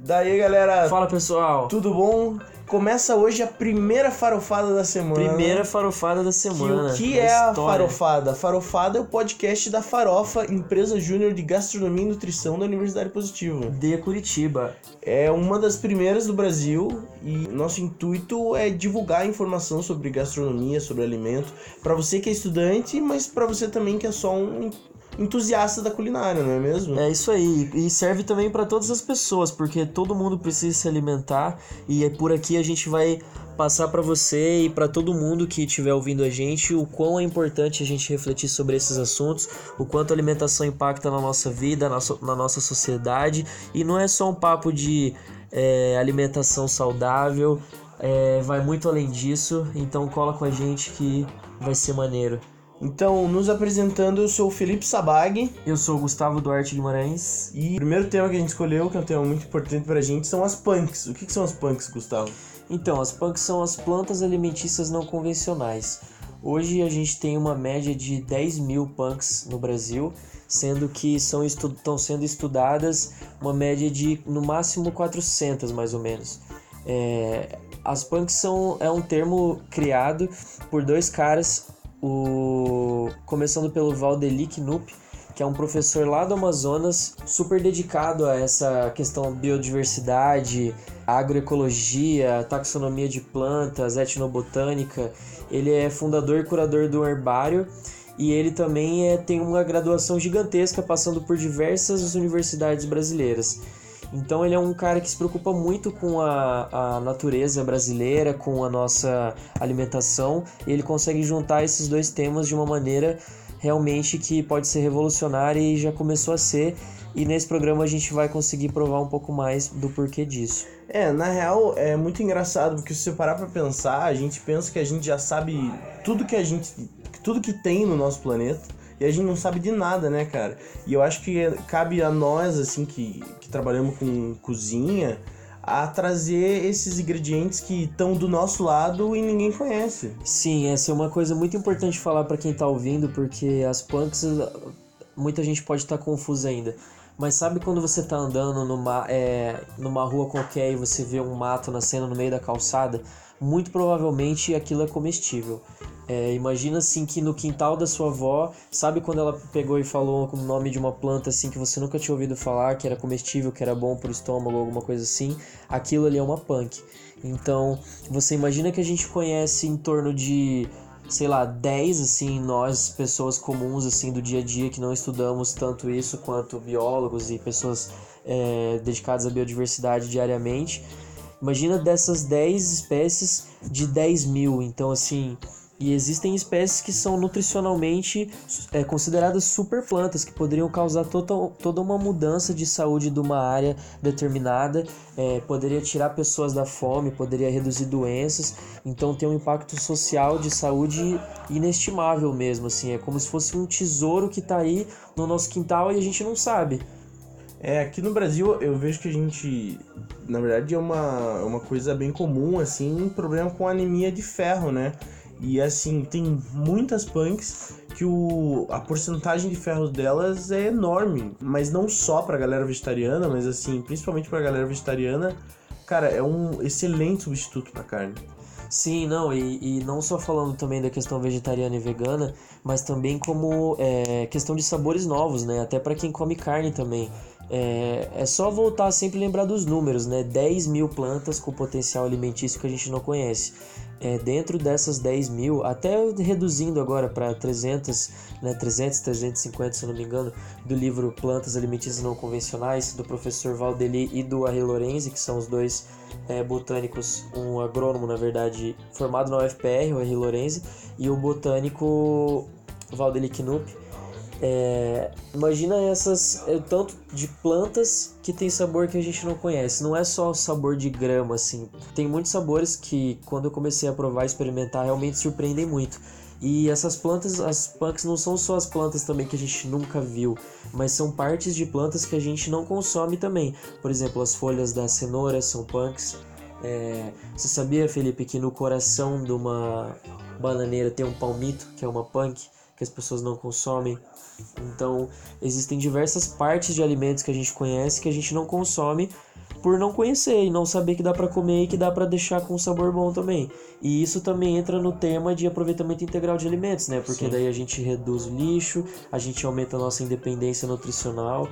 Daí, galera, Fala pessoal, tudo bom? Começa hoje a primeira farofada da semana. primeira farofada da Que semana. o que da é a história. Farofada? Farofada é o podcast da Farofa, empresa júnior de gastronomia e nutrição da Universidade Positiva. De Curitiba. É uma das primeiras do Brasil e nosso intuito é divulgar informação sobre gastronomia, sobre alimento, para você que é estudante, mas para você também que é só um entusiasta da culinária, não é mesmo? É isso aí, e serve também para todas as pessoas, porque todo mundo precisa se alimentar e é por aqui a gente vai passar para você e para todo mundo que estiver ouvindo a gente o quão é importante a gente refletir sobre esses assuntos, o quanto a alimentação impacta na nossa vida, na, nossa- sociedade e não é só um papo de é, alimentação saudável, é, vai muito além disso, então cola com a gente que vai ser maneiro. Então, nos apresentando, eu sou o Felipe Sabag Eu sou o Gustavo Duarte Guimarães. e o primeiro tema que a gente escolheu, que é um tema muito importante pra gente, são as punks. O que, que são as punks, Gustavo? Então, as punks são as plantas alimentícias não convencionais. Hoje a gente tem uma média de 10 mil punks no Brasil, sendo que estão sendo estudadas uma média de no máximo 400 mais ou menos. É, as punks são, é um termo criado por dois caras, o, começando pelo Valdeli Knupp, que é um professor lá do Amazonas, super dedicado a essa questão biodiversidade, agroecologia, taxonomia de plantas, etnobotânica. Ele é fundador e curador do herbário e ele também é, tem uma graduação gigantesca, passando por diversas universidades brasileiras. Então ele é um cara que se preocupa muito com a, a natureza brasileira, com a nossa alimentação, e ele consegue juntar esses dois temas de uma maneira realmente que pode ser revolucionária e já começou a ser. E nesse programa a gente vai conseguir provar um pouco mais do porquê disso. É, na real é muito engraçado porque se você parar pra pensar, a gente pensa que a gente já sabe tudo que a gente. tudo que tem no nosso planeta. E a gente não sabe de nada, né, cara? E eu acho que cabe a nós, assim, que, que trabalhamos com cozinha, a trazer esses ingredientes que estão do nosso lado e ninguém conhece. Sim, essa é uma coisa muito importante falar para quem tá ouvindo, porque as punks muita gente pode estar confusa ainda. Mas sabe quando você tá andando numa, é, numa rua qualquer e você vê um mato nascendo no meio da calçada? Muito provavelmente aquilo é comestível. É, imagina assim que no quintal da sua avó, sabe quando ela pegou e falou o nome de uma planta assim que você nunca tinha ouvido falar, que era comestível, que era bom pro estômago, alguma coisa assim? Aquilo ali é uma punk. Então, você imagina que a gente conhece em torno de sei lá, 10 assim, nós, pessoas comuns assim do dia a dia que não estudamos tanto isso quanto biólogos e pessoas é, dedicadas à biodiversidade diariamente. Imagina dessas 10 espécies de 10 mil, então assim. E existem espécies que são nutricionalmente é, consideradas super plantas, que poderiam causar total, toda uma mudança de saúde de uma área determinada, é, poderia tirar pessoas da fome, poderia reduzir doenças, então tem um impacto social de saúde inestimável mesmo, assim, é como se fosse um tesouro que está aí no nosso quintal e a gente não sabe. É, aqui no Brasil eu vejo que a gente, na verdade, é uma, uma coisa bem comum, assim, um problema com anemia de ferro, né? E assim, tem muitas punks que o, a porcentagem de ferro delas é enorme, mas não só pra galera vegetariana, mas assim, principalmente pra galera vegetariana, cara, é um excelente substituto pra carne. Sim, não, e, e não só falando também da questão vegetariana e vegana, mas também como é, questão de sabores novos, né? Até para quem come carne também. É, é só voltar sempre lembrar dos números, né? 10 mil plantas com potencial alimentício que a gente não conhece. É, dentro dessas 10 mil, até reduzindo agora para 300, né, 300, 350, se não me engano, do livro Plantas Alimentícias Não Convencionais, do professor Valdeli e do Henri Lorenzi, que são os dois é, botânicos, um agrônomo, na verdade, formado na UFPR, o Henri Lorenzi, e o botânico Valdeli Knupp. É, imagina essas é, tanto de plantas que tem sabor que a gente não conhece. Não é só o sabor de grama assim. Tem muitos sabores que quando eu comecei a provar e experimentar realmente surpreendem muito. E essas plantas, as punks não são só as plantas também que a gente nunca viu, mas são partes de plantas que a gente não consome também. Por exemplo, as folhas da cenoura são punks. É, você sabia, Felipe, que no coração de uma bananeira tem um palmito, que é uma punk, que as pessoas não consomem? Então, existem diversas partes de alimentos que a gente conhece que a gente não consome, por não conhecer e não saber que dá para comer e que dá para deixar com um sabor bom também. E isso também entra no tema de aproveitamento integral de alimentos, né? Porque Sim. daí a gente reduz o lixo, a gente aumenta a nossa independência nutricional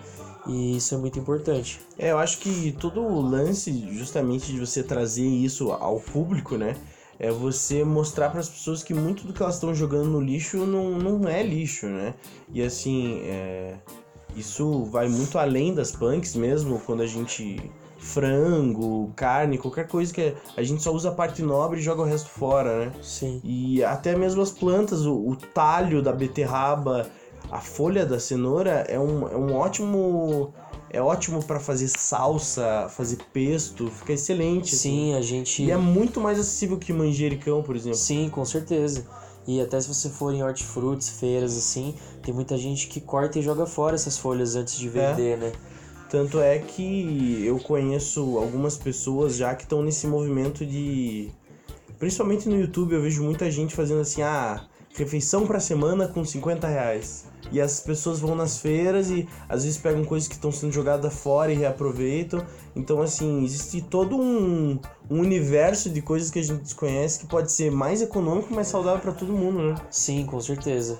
e isso é muito importante. É, eu acho que todo o lance justamente de você trazer isso ao público, né? É você mostrar para as pessoas que muito do que elas estão jogando no lixo não, não é lixo, né? E assim, é... isso vai muito além das punks mesmo, quando a gente frango, carne, qualquer coisa que a gente só usa a parte nobre e joga o resto fora, né? Sim. E até mesmo as plantas, o, o talho da beterraba, a folha da cenoura é um, é um ótimo é ótimo para fazer salsa, fazer pesto, fica excelente. Assim. Sim, assim. a gente. E é muito mais acessível que manjericão, por exemplo. Sim, com certeza. E até se você for em hortifrutis, feiras assim, tem muita gente que corta e joga fora essas folhas antes de vender, é. né? Tanto é que eu conheço algumas pessoas já que estão nesse movimento de. Principalmente no YouTube, eu vejo muita gente fazendo assim, ah, refeição pra semana com 50 reais. E as pessoas vão nas feiras e às vezes pegam coisas que estão sendo jogadas fora e reaproveitam. Então, assim, existe todo um, um universo de coisas que a gente desconhece que pode ser mais econômico mais saudável para todo mundo, né? Sim, com certeza.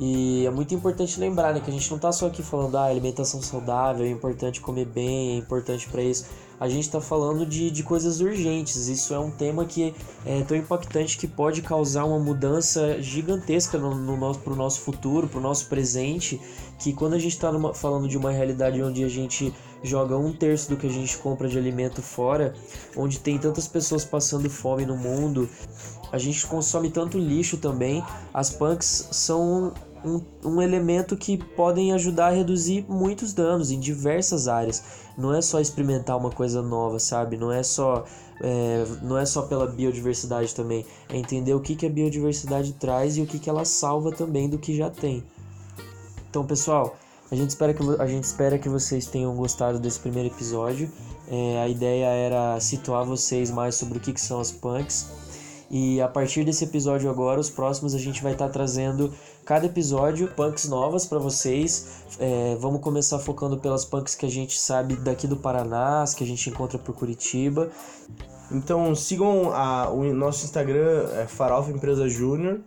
E é muito importante lembrar, né, que a gente não tá só aqui falando, ah, alimentação saudável, é importante comer bem, é importante para isso. A gente tá falando de, de coisas urgentes. Isso é um tema que é tão impactante que pode causar uma mudança gigantesca no, no nosso, pro nosso futuro, pro nosso presente. Que quando a gente tá numa, falando de uma realidade onde a gente joga um terço do que a gente compra de alimento fora, onde tem tantas pessoas passando fome no mundo, a gente consome tanto lixo também. As punks são um, um elemento que podem ajudar a reduzir muitos danos em diversas áreas. Não é só experimentar uma coisa nova, sabe? Não é só é, não é só pela biodiversidade também. É entender o que, que a biodiversidade traz e o que, que ela salva também do que já tem. Então, pessoal, a gente espera que, a gente espera que vocês tenham gostado desse primeiro episódio. É, a ideia era situar vocês mais sobre o que, que são as punks e a partir desse episódio agora, os próximos a gente vai estar tá trazendo cada episódio punks novas para vocês. É, vamos começar focando pelas punks que a gente sabe daqui do Paraná, as que a gente encontra por Curitiba. Então sigam a, o nosso Instagram, é Farofa Empresa Júnior.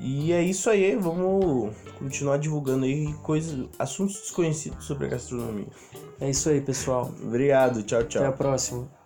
E é isso aí, vamos continuar divulgando aí coisas, assuntos desconhecidos sobre a gastronomia. É isso aí, pessoal. Obrigado, tchau, tchau. Até a próxima.